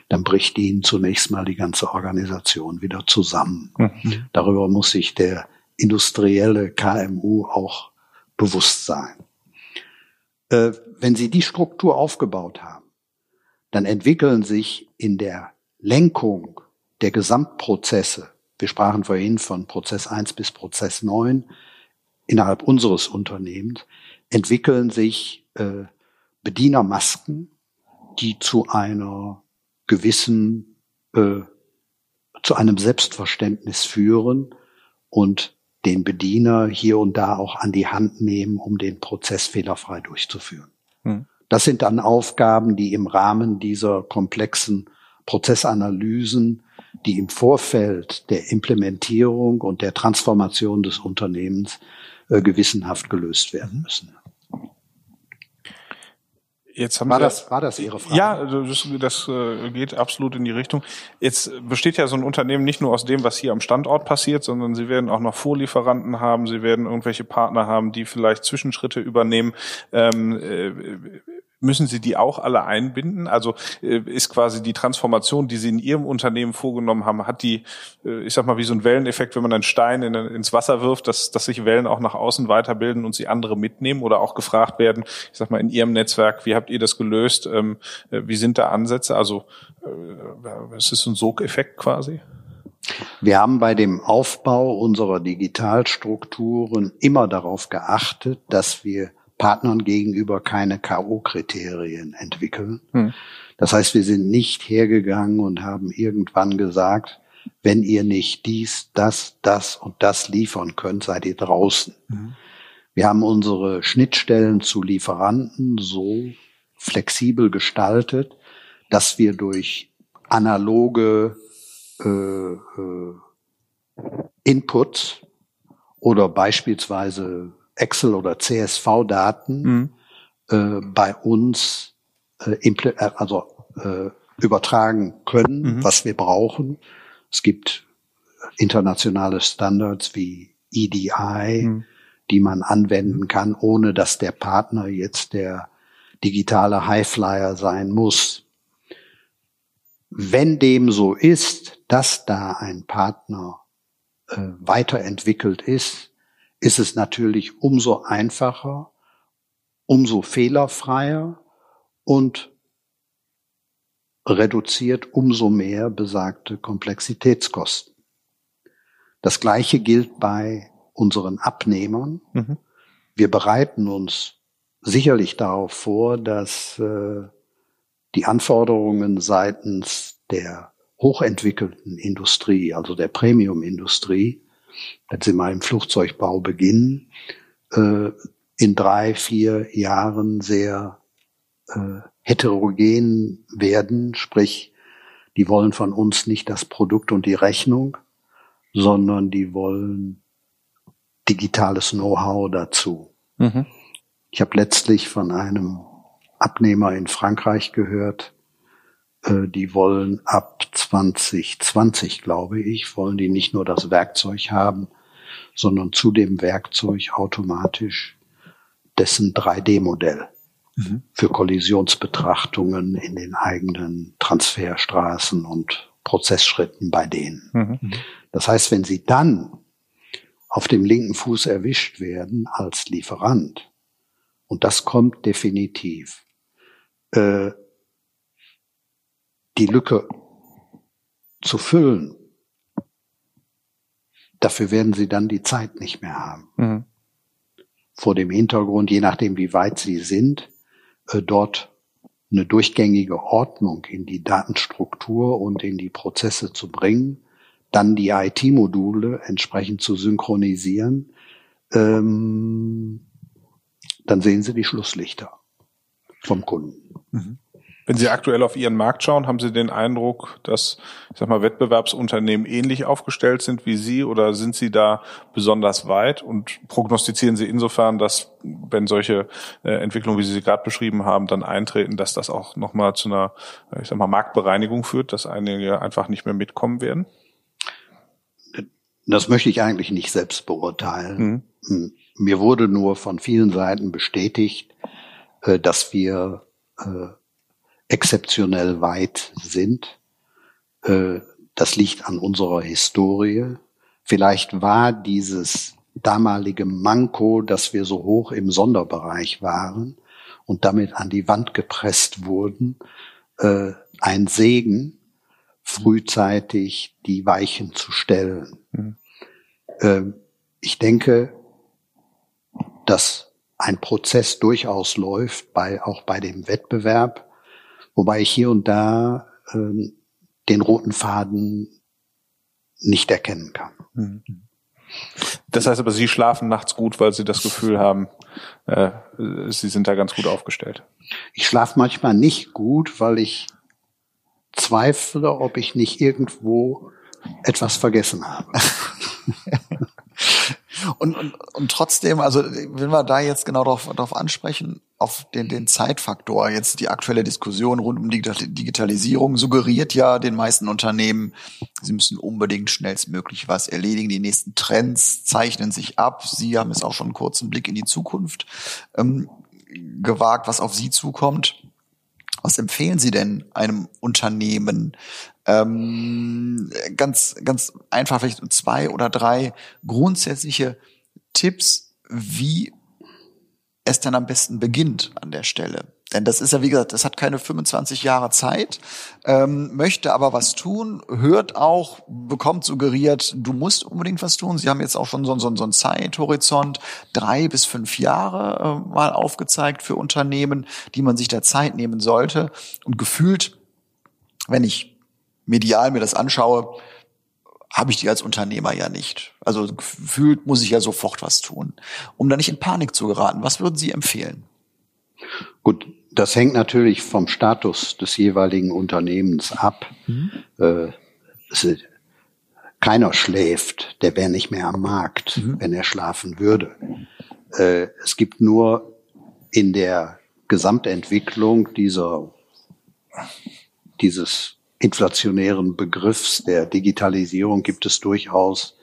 dann bricht ihnen zunächst mal die ganze Organisation wieder zusammen. Mhm. Darüber muss sich der industrielle KMU auch bewusst sein. Äh, wenn Sie die Struktur aufgebaut haben, dann entwickeln sich in der Lenkung der Gesamtprozesse wir sprachen vorhin von Prozess 1 bis Prozess 9 innerhalb unseres Unternehmens, entwickeln sich äh, Bedienermasken, die zu einer gewissen, äh, zu einem Selbstverständnis führen und den Bediener hier und da auch an die Hand nehmen, um den Prozess fehlerfrei durchzuführen. Hm. Das sind dann Aufgaben, die im Rahmen dieser komplexen Prozessanalysen die im Vorfeld der Implementierung und der Transformation des Unternehmens äh, gewissenhaft gelöst werden müssen. Jetzt haben war, Sie, das, war das Ihre Frage? Ja, das, das äh, geht absolut in die Richtung. Jetzt besteht ja so ein Unternehmen nicht nur aus dem, was hier am Standort passiert, sondern Sie werden auch noch Vorlieferanten haben, Sie werden irgendwelche Partner haben, die vielleicht Zwischenschritte übernehmen. Ähm, äh, Müssen Sie die auch alle einbinden? Also äh, ist quasi die Transformation, die Sie in Ihrem Unternehmen vorgenommen haben, hat die, äh, ich sag mal, wie so ein Welleneffekt, wenn man einen Stein in, ins Wasser wirft, dass, dass sich Wellen auch nach außen weiterbilden und sie andere mitnehmen oder auch gefragt werden, ich sag mal, in Ihrem Netzwerk, wie habt ihr das gelöst? Ähm, äh, wie sind da Ansätze? Also es ist ein Sogeffekt quasi? Wir haben bei dem Aufbau unserer Digitalstrukturen immer darauf geachtet, dass wir Partnern gegenüber keine K.O.-Kriterien entwickeln. Hm. Das heißt, wir sind nicht hergegangen und haben irgendwann gesagt, wenn ihr nicht dies, das, das und das liefern könnt, seid ihr draußen. Mhm. Wir haben unsere Schnittstellen zu Lieferanten so flexibel gestaltet, dass wir durch analoge äh, äh, Inputs oder beispielsweise Excel oder CSV-Daten mhm. äh, bei uns äh, äh, also äh, übertragen können, mhm. was wir brauchen. Es gibt internationale Standards wie EDI, mhm. die man anwenden kann, ohne dass der Partner jetzt der digitale Highflyer sein muss. Wenn dem so ist, dass da ein Partner äh, weiterentwickelt ist, ist es natürlich umso einfacher, umso fehlerfreier und reduziert umso mehr besagte Komplexitätskosten. Das Gleiche gilt bei unseren Abnehmern. Mhm. Wir bereiten uns sicherlich darauf vor, dass äh, die Anforderungen seitens der hochentwickelten Industrie, also der Premium-Industrie, wenn Sie mal im Flugzeugbau beginnen, äh, in drei, vier Jahren sehr äh, heterogen werden, sprich, die wollen von uns nicht das Produkt und die Rechnung, sondern die wollen digitales Know-how dazu. Mhm. Ich habe letztlich von einem Abnehmer in Frankreich gehört, die wollen ab 2020, glaube ich, wollen die nicht nur das Werkzeug haben, sondern zu dem Werkzeug automatisch dessen 3D-Modell mhm. für Kollisionsbetrachtungen in den eigenen Transferstraßen und Prozessschritten bei denen. Mhm. Das heißt, wenn Sie dann auf dem linken Fuß erwischt werden als Lieferant, und das kommt definitiv, äh, die Lücke zu füllen, dafür werden Sie dann die Zeit nicht mehr haben. Mhm. Vor dem Hintergrund, je nachdem wie weit Sie sind, äh, dort eine durchgängige Ordnung in die Datenstruktur und in die Prozesse zu bringen, dann die IT-Module entsprechend zu synchronisieren, ähm, dann sehen Sie die Schlusslichter vom Kunden. Mhm. Wenn Sie aktuell auf Ihren Markt schauen, haben Sie den Eindruck, dass, ich sag mal, Wettbewerbsunternehmen ähnlich aufgestellt sind wie Sie oder sind Sie da besonders weit und prognostizieren Sie insofern, dass, wenn solche äh, Entwicklungen, wie Sie sie gerade beschrieben haben, dann eintreten, dass das auch nochmal zu einer, äh, ich sag mal, Marktbereinigung führt, dass einige einfach nicht mehr mitkommen werden? Das möchte ich eigentlich nicht selbst beurteilen. Mhm. Hm. Mir wurde nur von vielen Seiten bestätigt, äh, dass wir exzeptionell weit sind. Äh, das liegt an unserer Historie. Vielleicht war dieses damalige Manko, dass wir so hoch im Sonderbereich waren und damit an die Wand gepresst wurden, äh, ein Segen, frühzeitig die Weichen zu stellen. Mhm. Ähm, ich denke, dass ein Prozess durchaus läuft, bei, auch bei dem Wettbewerb, wobei ich hier und da äh, den roten Faden nicht erkennen kann. Mhm. Das heißt aber, Sie schlafen nachts gut, weil Sie das Gefühl haben, äh, Sie sind da ganz gut aufgestellt. Ich schlafe manchmal nicht gut, weil ich zweifle, ob ich nicht irgendwo etwas vergessen habe. Und, und, und trotzdem, also wenn wir da jetzt genau darauf, darauf ansprechen, auf den, den Zeitfaktor, jetzt die aktuelle Diskussion rund um die Digitalisierung suggeriert ja den meisten Unternehmen, sie müssen unbedingt schnellstmöglich was erledigen. Die nächsten Trends zeichnen sich ab. Sie haben es auch schon einen kurzen Blick in die Zukunft ähm, gewagt, was auf Sie zukommt. Was empfehlen Sie denn einem Unternehmen? Ähm, ganz, ganz einfach vielleicht zwei oder drei grundsätzliche Tipps, wie es dann am besten beginnt an der Stelle. Denn das ist ja, wie gesagt, das hat keine 25 Jahre Zeit, ähm, möchte aber was tun, hört auch, bekommt suggeriert, du musst unbedingt was tun. Sie haben jetzt auch schon so, so, so einen Zeithorizont, drei bis fünf Jahre äh, mal aufgezeigt für Unternehmen, die man sich da Zeit nehmen sollte. Und gefühlt, wenn ich medial mir das anschaue, habe ich die als Unternehmer ja nicht. Also gefühlt muss ich ja sofort was tun. Um da nicht in Panik zu geraten, was würden Sie empfehlen? Gut, das hängt natürlich vom Status des jeweiligen Unternehmens ab. Mhm. Äh, keiner schläft, der wäre nicht mehr am Markt, mhm. wenn er schlafen würde. Äh, es gibt nur in der Gesamtentwicklung dieser, dieses inflationären Begriffs der Digitalisierung gibt es durchaus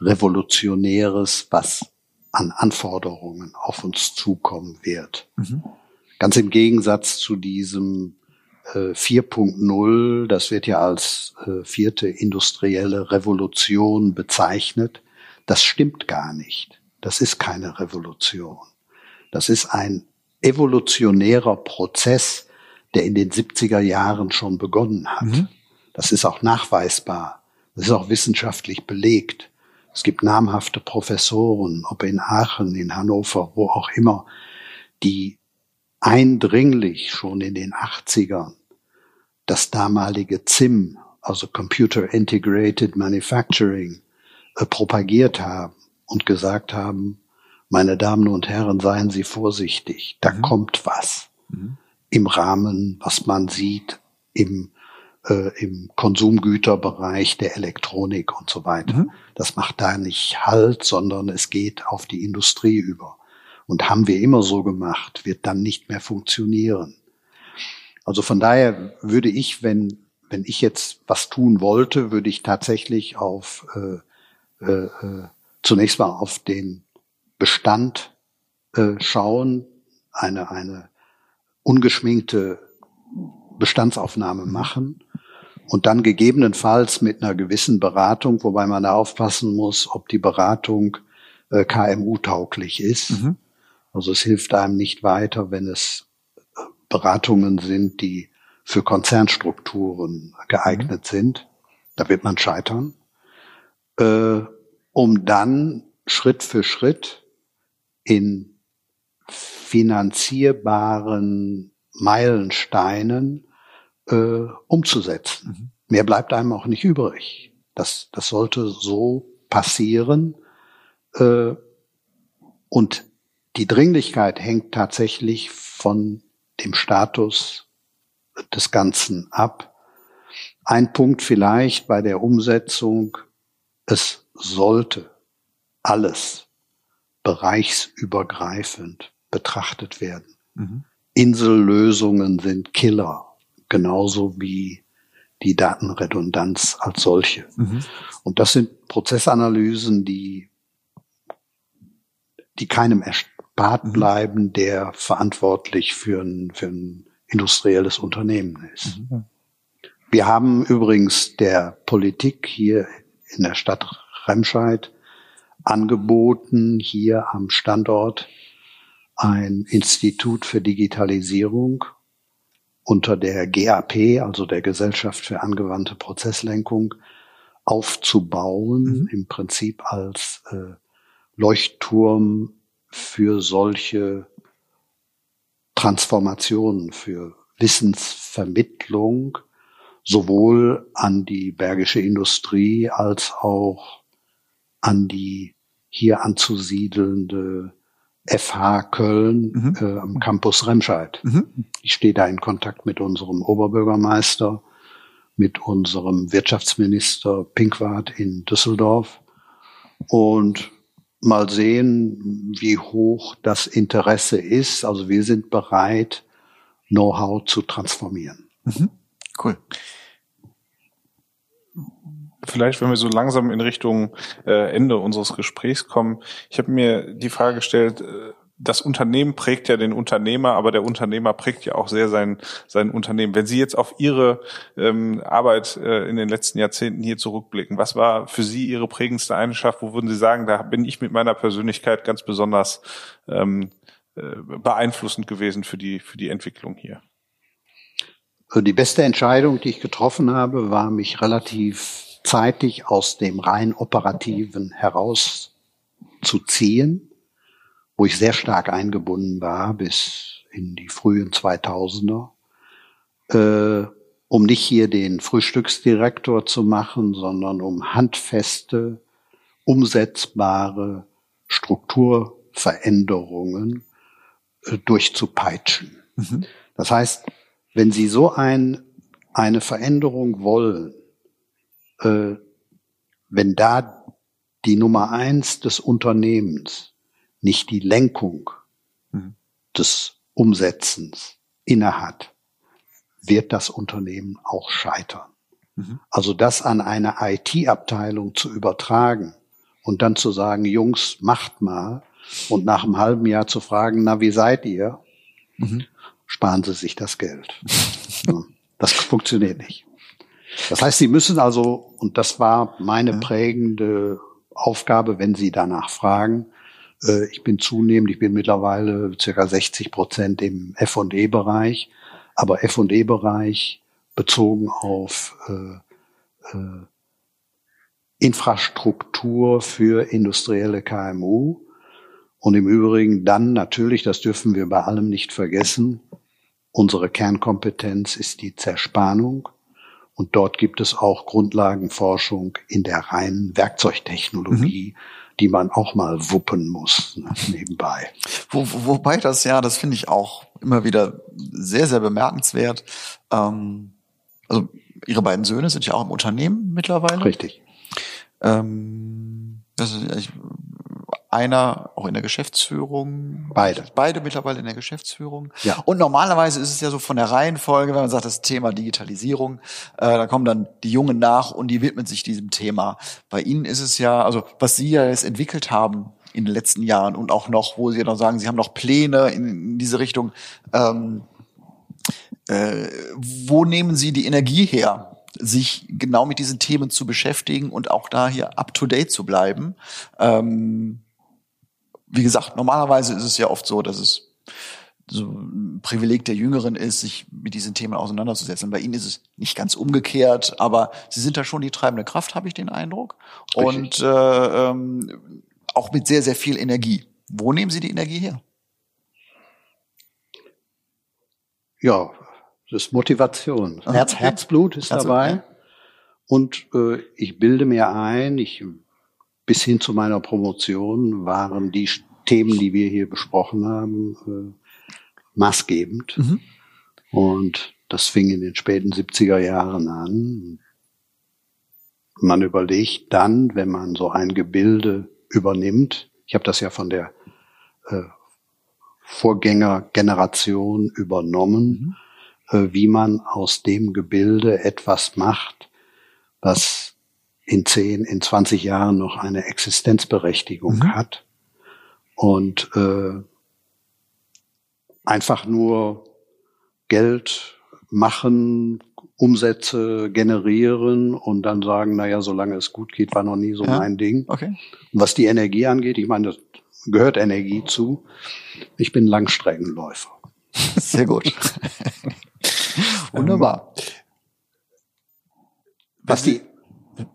Revolutionäres, was an Anforderungen auf uns zukommen wird. Mhm. Ganz im Gegensatz zu diesem äh, 4.0, das wird ja als äh, vierte industrielle Revolution bezeichnet. Das stimmt gar nicht. Das ist keine Revolution. Das ist ein evolutionärer Prozess, der in den 70er Jahren schon begonnen hat. Mhm. Das ist auch nachweisbar. Das ist auch wissenschaftlich belegt. Es gibt namhafte Professoren, ob in Aachen, in Hannover, wo auch immer, die eindringlich schon in den 80ern das damalige ZIM, also Computer Integrated Manufacturing, äh, propagiert haben und gesagt haben, meine Damen und Herren, seien Sie vorsichtig, da mhm. kommt was mhm. im Rahmen, was man sieht im, äh, im Konsumgüterbereich der Elektronik und so weiter. Mhm. Das macht da nicht Halt, sondern es geht auf die Industrie über. Und haben wir immer so gemacht, wird dann nicht mehr funktionieren. Also von daher würde ich, wenn, wenn ich jetzt was tun wollte, würde ich tatsächlich auf äh, äh, äh zunächst mal auf den Bestand äh, schauen, eine, eine ungeschminkte Bestandsaufnahme machen und dann gegebenenfalls mit einer gewissen Beratung, wobei man da aufpassen muss, ob die Beratung äh, KMU-tauglich ist. Mhm. Also es hilft einem nicht weiter, wenn es äh, Beratungen sind, die für Konzernstrukturen geeignet mhm. sind. Da wird man scheitern. Äh, um dann Schritt für Schritt in finanzierbaren Meilensteinen äh, umzusetzen. Mhm. Mehr bleibt einem auch nicht übrig. Das, das sollte so passieren. Äh, und die Dringlichkeit hängt tatsächlich von dem Status des Ganzen ab. Ein Punkt vielleicht bei der Umsetzung, es sollte alles bereichsübergreifend betrachtet werden. Mhm. Insellösungen sind Killer, genauso wie die Datenredundanz als solche. Mhm. Und das sind Prozessanalysen, die, die keinem erspart mhm. bleiben, der verantwortlich für ein, für ein industrielles Unternehmen ist. Mhm. Wir haben übrigens der Politik hier in der Stadt Remscheid angeboten, hier am Standort ein Institut für Digitalisierung unter der GAP, also der Gesellschaft für angewandte Prozesslenkung, aufzubauen, mhm. im Prinzip als äh, Leuchtturm für solche Transformationen, für Wissensvermittlung, sowohl an die bergische Industrie als auch an die hier anzusiedelnde FH Köln mhm. äh, am Campus Remscheid. Mhm. Ich stehe da in Kontakt mit unserem Oberbürgermeister, mit unserem Wirtschaftsminister Pinkwart in Düsseldorf und mal sehen, wie hoch das Interesse ist. Also wir sind bereit, Know-how zu transformieren. Mhm. Cool vielleicht, wenn wir so langsam in Richtung äh, Ende unseres Gesprächs kommen. Ich habe mir die Frage gestellt, äh, das Unternehmen prägt ja den Unternehmer, aber der Unternehmer prägt ja auch sehr sein, sein Unternehmen. Wenn Sie jetzt auf Ihre ähm, Arbeit äh, in den letzten Jahrzehnten hier zurückblicken, was war für Sie Ihre prägendste Eigenschaft? Wo würden Sie sagen, da bin ich mit meiner Persönlichkeit ganz besonders ähm, äh, beeinflussend gewesen für die, für die Entwicklung hier? Die beste Entscheidung, die ich getroffen habe, war mich relativ zeitig aus dem rein operativen herauszuziehen, wo ich sehr stark eingebunden war bis in die frühen 2000er, äh, um nicht hier den Frühstücksdirektor zu machen, sondern um handfeste, umsetzbare Strukturveränderungen äh, durchzupeitschen. Mhm. Das heißt, wenn Sie so ein, eine Veränderung wollen, äh, wenn da die Nummer eins des Unternehmens nicht die Lenkung mhm. des Umsetzens innehat, wird das Unternehmen auch scheitern. Mhm. Also das an eine IT-Abteilung zu übertragen und dann zu sagen, Jungs, macht mal und nach einem halben Jahr zu fragen, na, wie seid ihr? Mhm. Sparen Sie sich das Geld. das funktioniert nicht. Das heißt, Sie müssen also, und das war meine prägende Aufgabe, wenn Sie danach fragen, äh, ich bin zunehmend, ich bin mittlerweile circa 60 Prozent im F&E-Bereich, aber F&E-Bereich bezogen auf äh, äh, Infrastruktur für industrielle KMU. Und im Übrigen dann natürlich, das dürfen wir bei allem nicht vergessen, unsere Kernkompetenz ist die Zerspannung. Und dort gibt es auch Grundlagenforschung in der reinen Werkzeugtechnologie, mhm. die man auch mal wuppen muss ne, nebenbei. Wo, wo, wobei das ja, das finde ich auch immer wieder sehr, sehr bemerkenswert. Ähm, also Ihre beiden Söhne sind ja auch im Unternehmen mittlerweile. Richtig. Ähm, also ich, einer auch in der Geschäftsführung. Beide. Beide mittlerweile in der Geschäftsführung. Ja. Und normalerweise ist es ja so von der Reihenfolge, wenn man sagt, das Thema Digitalisierung, äh, da kommen dann die Jungen nach und die widmen sich diesem Thema. Bei Ihnen ist es ja, also was Sie ja jetzt entwickelt haben in den letzten Jahren und auch noch, wo Sie ja noch sagen, Sie haben noch Pläne in, in diese Richtung. Ähm, äh, wo nehmen Sie die Energie her? sich genau mit diesen Themen zu beschäftigen und auch da hier up to date zu bleiben. Ähm, wie gesagt, normalerweise ist es ja oft so, dass es so ein Privileg der Jüngeren ist, sich mit diesen Themen auseinanderzusetzen. Bei Ihnen ist es nicht ganz umgekehrt, aber Sie sind da schon die treibende Kraft, habe ich den Eindruck. Richtig. Und äh, ähm, auch mit sehr, sehr viel Energie. Wo nehmen Sie die Energie her? Ja, das ist Motivation. Herz, Herzblut ist Herzblut, dabei. Ja. Und äh, ich bilde mir ein, ich bis hin zu meiner Promotion waren die Themen, die wir hier besprochen haben, äh, maßgebend. Mhm. Und das fing in den späten 70er Jahren an. Man überlegt dann, wenn man so ein Gebilde übernimmt, ich habe das ja von der äh, Vorgängergeneration übernommen, mhm. äh, wie man aus dem Gebilde etwas macht, was in 10, in 20 Jahren noch eine Existenzberechtigung mhm. hat und äh, einfach nur Geld machen, Umsätze generieren und dann sagen, naja, solange es gut geht, war noch nie so ja. mein Ding. Okay. Und was die Energie angeht, ich meine, das gehört Energie zu. Ich bin Langstreckenläufer. Sehr gut. Wunderbar. Was die,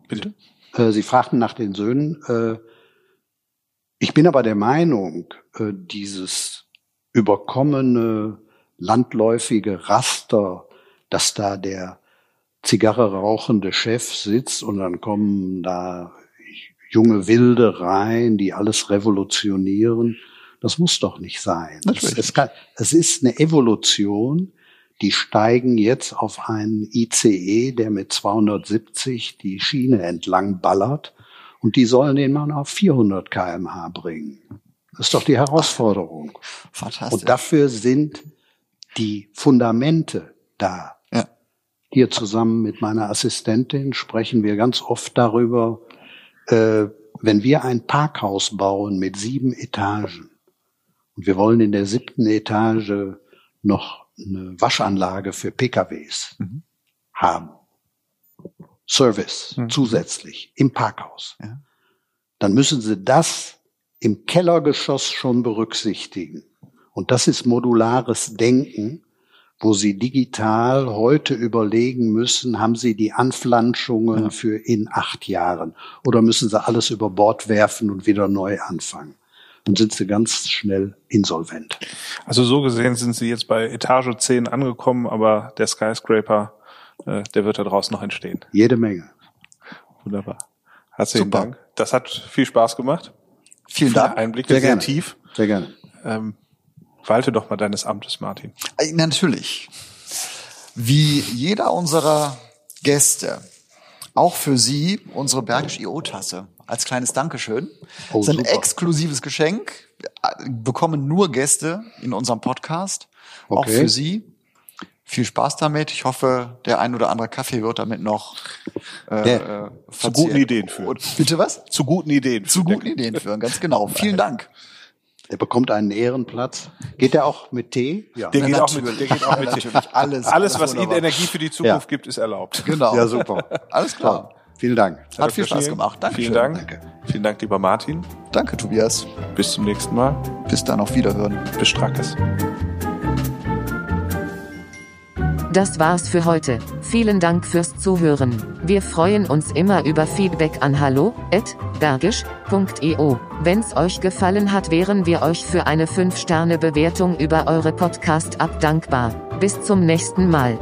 Bitte? Äh, Sie fragten nach den Söhnen. Äh, ich bin aber der Meinung, äh, dieses überkommene, landläufige Raster, dass da der Zigarre rauchende Chef sitzt und dann kommen da junge Wilde rein, die alles revolutionieren. Das muss doch nicht sein. Es, es, kann, es ist eine Evolution, die steigen jetzt auf einen ICE, der mit 270 die Schiene entlang ballert und die sollen den Mann auf 400 kmh bringen. Das ist doch die Herausforderung. Fantastisch. Und dafür sind die Fundamente da. Ja. Hier zusammen mit meiner Assistentin sprechen wir ganz oft darüber, äh, wenn wir ein Parkhaus bauen mit sieben Etagen und wir wollen in der siebten Etage noch eine Waschanlage für PKWs mhm. haben. Service mhm. zusätzlich im Parkhaus. Ja. Dann müssen sie das im Kellergeschoss schon berücksichtigen. Und das ist modulares Denken, wo sie digital heute überlegen müssen, haben sie die Anflanschungen ja. für in acht Jahren oder müssen sie alles über Bord werfen und wieder neu anfangen dann sind sie ganz schnell insolvent. Also so gesehen sind sie jetzt bei Etage 10 angekommen, aber der Skyscraper, äh, der wird da draußen noch entstehen. Jede Menge. Wunderbar. Herzlichen Super. Dank. Das hat viel Spaß gemacht. Vielen Viele Dank. Einblicke, sehr, sehr tief. Sehr gerne. Ähm, walte doch mal deines Amtes, Martin. Äh, natürlich. Wie jeder unserer Gäste, auch für Sie unsere Bergisch IO-Tasse als kleines Dankeschön. Oh, das ist ein super. exklusives Geschenk. Wir bekommen nur Gäste in unserem Podcast. Okay. Auch für Sie. Viel Spaß damit. Ich hoffe, der ein oder andere Kaffee wird damit noch äh, äh, zu guten Ideen führen. Und, bitte was? Zu guten Ideen. Zu guten Ideen führen, ganz genau. Vielen Dank. Er bekommt einen Ehrenplatz. Geht er auch mit Tee? Ja. Der, geht auch mit, der geht auch mit Tee. Alles, alles, alles was Ihnen Energie für die Zukunft ja. gibt, ist erlaubt. Genau. Ja, super. Alles klar. Vielen Dank. Hat viel Spaß gemacht. Danke. Vielen Dank. Danke. Vielen Dank, lieber Martin. Danke, Tobias. Bis zum nächsten Mal. Bis dann auf Wiederhören. Bis Strackes. Das war's für heute. Vielen Dank fürs Zuhören. Wir freuen uns immer über Feedback an hallo@bergisch.io. Wenn's euch gefallen hat, wären wir euch für eine 5-Sterne-Bewertung über eure Podcast-App dankbar. Bis zum nächsten Mal.